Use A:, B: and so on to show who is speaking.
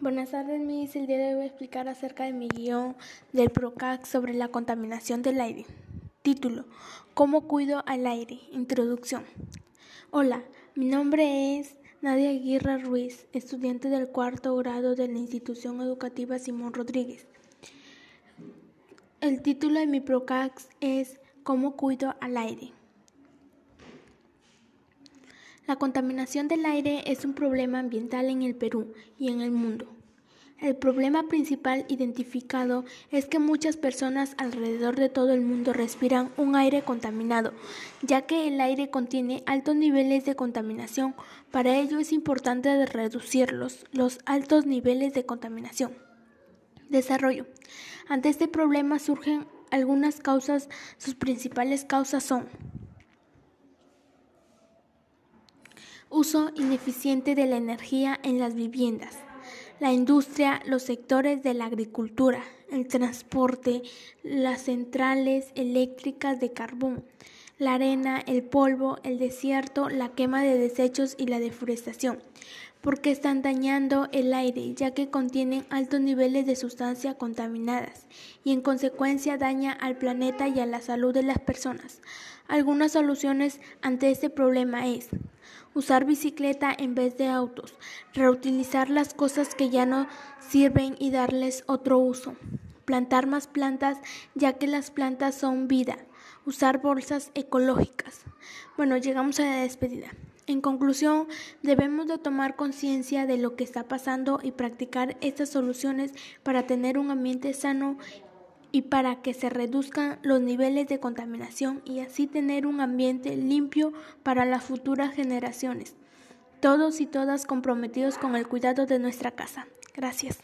A: Buenas tardes, Miss. El día de hoy voy a explicar acerca de mi guion del PROCAC sobre la contaminación del aire. Título: ¿Cómo cuido al aire? Introducción. Hola, mi nombre es Nadia Aguirre Ruiz, estudiante del cuarto grado de la institución educativa Simón Rodríguez. El título de mi PROCAC es ¿Cómo cuido al aire? La contaminación del aire es un problema ambiental en el Perú y en el mundo. El problema principal identificado es que muchas personas alrededor de todo el mundo respiran un aire contaminado, ya que el aire contiene altos niveles de contaminación. Para ello es importante reducir los, los altos niveles de contaminación. Desarrollo. Ante este problema surgen algunas causas. Sus principales causas son Uso ineficiente de la energía en las viviendas. La industria, los sectores de la agricultura, el transporte, las centrales eléctricas de carbón, la arena, el polvo, el desierto, la quema de desechos y la deforestación, porque están dañando el aire, ya que contienen altos niveles de sustancias contaminadas y en consecuencia daña al planeta y a la salud de las personas. Algunas soluciones ante este problema es usar bicicleta en vez de autos, reutilizar las cosas que ya no sirven y darles otro uso, plantar más plantas ya que las plantas son vida, usar bolsas ecológicas. Bueno, llegamos a la despedida. En conclusión, debemos de tomar conciencia de lo que está pasando y practicar estas soluciones para tener un ambiente sano y para que se reduzcan los niveles de contaminación y así tener un ambiente limpio para las futuras generaciones. Todos y todas comprometidos con el cuidado de nuestra casa. Gracias.